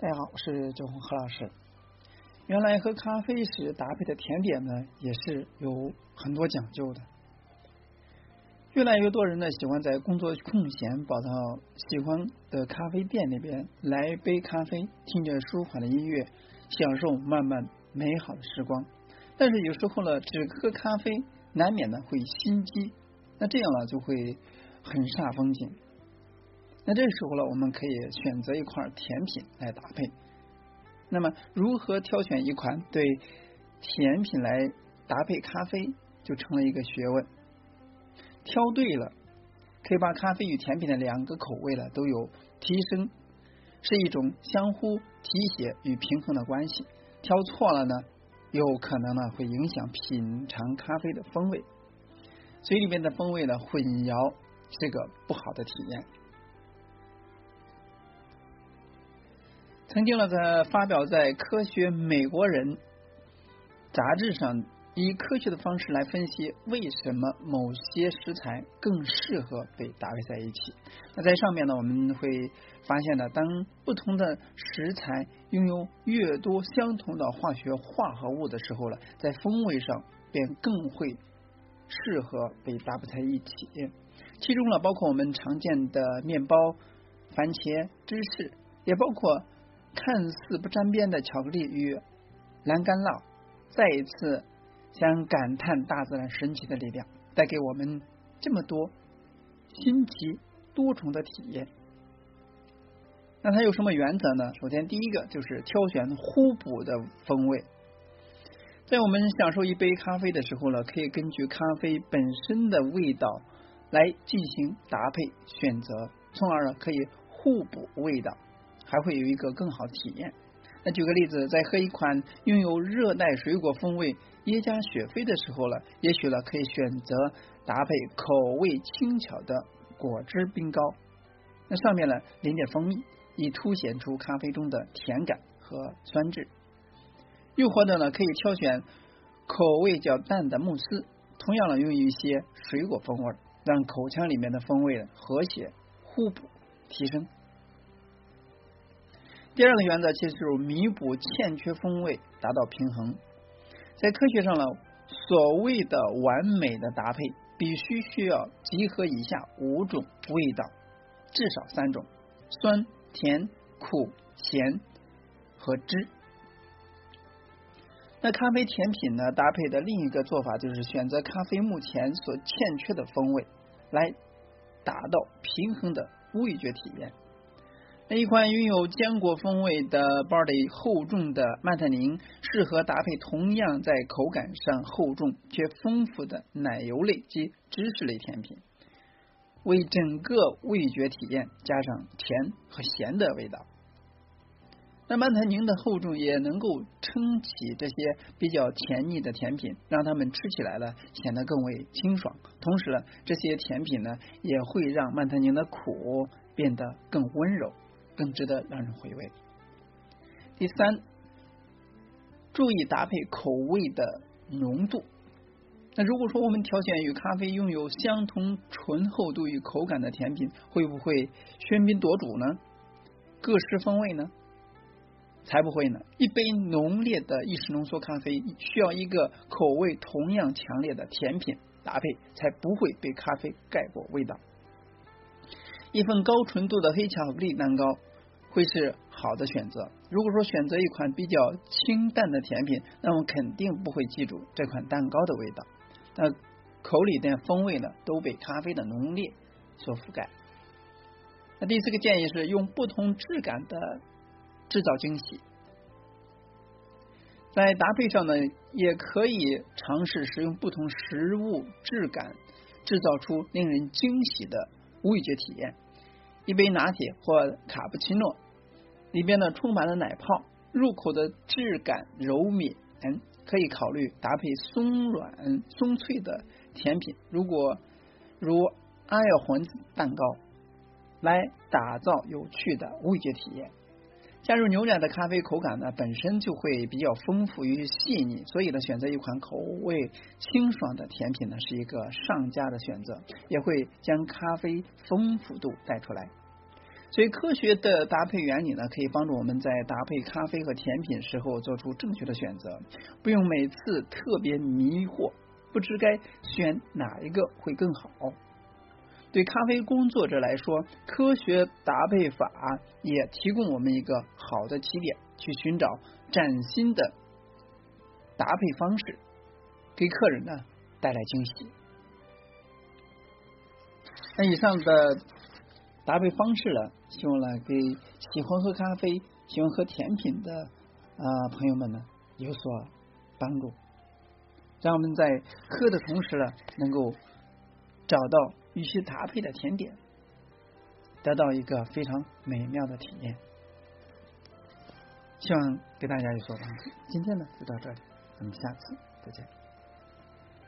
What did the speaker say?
大家好，我是周红何老师。原来喝咖啡时搭配的甜点呢，也是有很多讲究的。越来越多人呢，喜欢在工作空闲跑到喜欢的咖啡店那边来一杯咖啡，听着舒缓的音乐，享受慢慢美好的时光。但是有时候呢，只喝咖啡难免呢会心悸，那这样呢就会很煞风景。那这时候呢，我们可以选择一块甜品来搭配。那么，如何挑选一款对甜品来搭配咖啡，就成了一个学问。挑对了，可以把咖啡与甜品的两个口味呢都有提升，是一种相互提携与平衡的关系。挑错了呢，有可能呢会影响品尝咖啡的风味，嘴里面的风味呢混淆，是个不好的体验。曾经呢，在发表在《科学美国人》杂志上。以科学的方式来分析为什么某些食材更适合被搭配在一起。那在上面呢，我们会发现呢，当不同的食材拥有越多相同的化学化合物的时候呢，在风味上便更会适合被搭配在一起。其中呢，包括我们常见的面包、番茄、芝士，也包括看似不沾边的巧克力与蓝干酪。再一次。将感叹大自然神奇的力量，带给我们这么多新奇多重的体验。那它有什么原则呢？首先，第一个就是挑选互补的风味。在我们享受一杯咖啡的时候呢，可以根据咖啡本身的味道来进行搭配选择，从而呢可以互补味道，还会有一个更好的体验。那举个例子，在喝一款拥有热带水果风味耶加雪菲的时候呢，也许呢可以选择搭配口味轻巧的果汁冰糕，那上面呢淋点蜂蜜，以凸显出咖啡中的甜感和酸质。又或者呢可以挑选口味较淡的慕斯，同样呢用一些水果风味，让口腔里面的风味和谐互补提升。第二个原则其实就是弥补欠缺风味，达到平衡。在科学上呢，所谓的完美的搭配，必须需要集合以下五种味道，至少三种：酸、甜、苦、咸和汁。那咖啡甜品呢，搭配的另一个做法就是选择咖啡目前所欠缺的风味，来达到平衡的味觉体验。那一款拥有坚果风味的 body 厚重的曼特宁，适合搭配同样在口感上厚重却丰富的奶油类及芝士类甜品，为整个味觉体验加上甜和咸的味道。那曼特宁的厚重也能够撑起这些比较甜腻的甜品，让它们吃起来呢显得更为清爽。同时呢，这些甜品呢也会让曼特宁的苦变得更温柔。更值得让人回味。第三，注意搭配口味的浓度。那如果说我们挑选与咖啡拥有相同醇厚度与口感的甜品，会不会喧宾夺主呢？各式风味呢？才不会呢！一杯浓烈的意式浓缩咖啡，需要一个口味同样强烈的甜品搭配，才不会被咖啡盖过味道。一份高纯度的黑巧克力蛋糕。会是好的选择。如果说选择一款比较清淡的甜品，那么肯定不会记住这款蛋糕的味道。那口里的风味呢，都被咖啡的浓烈所覆盖。那第四个建议是用不同质感的制造惊喜。在搭配上呢，也可以尝试使用不同食物质感，制造出令人惊喜的味觉体验。一杯拿铁或卡布奇诺，里边呢充满了奶泡，入口的质感柔绵，可以考虑搭配松软松脆的甜品，如果如阿尔浑蛋糕，来打造有趣的味觉体验。加入牛奶的咖啡口感呢本身就会比较丰富与细腻，所以呢选择一款口味清爽的甜品呢是一个上佳的选择，也会将咖啡丰富度带出来。所以科学的搭配原理呢，可以帮助我们在搭配咖啡和甜品时候做出正确的选择，不用每次特别迷惑，不知该选哪一个会更好。对咖啡工作者来说，科学搭配法也提供我们一个好的起点，去寻找崭新的搭配方式，给客人呢带来惊喜。那以上的搭配方式呢，希望呢给喜欢喝咖啡、喜欢喝甜品的啊朋友们呢有所帮助，让我们在喝的同时呢，能够找到。与其搭配的甜点，得到一个非常美妙的体验。希望给大家有所帮助。今天呢就到这里，咱们下次再见。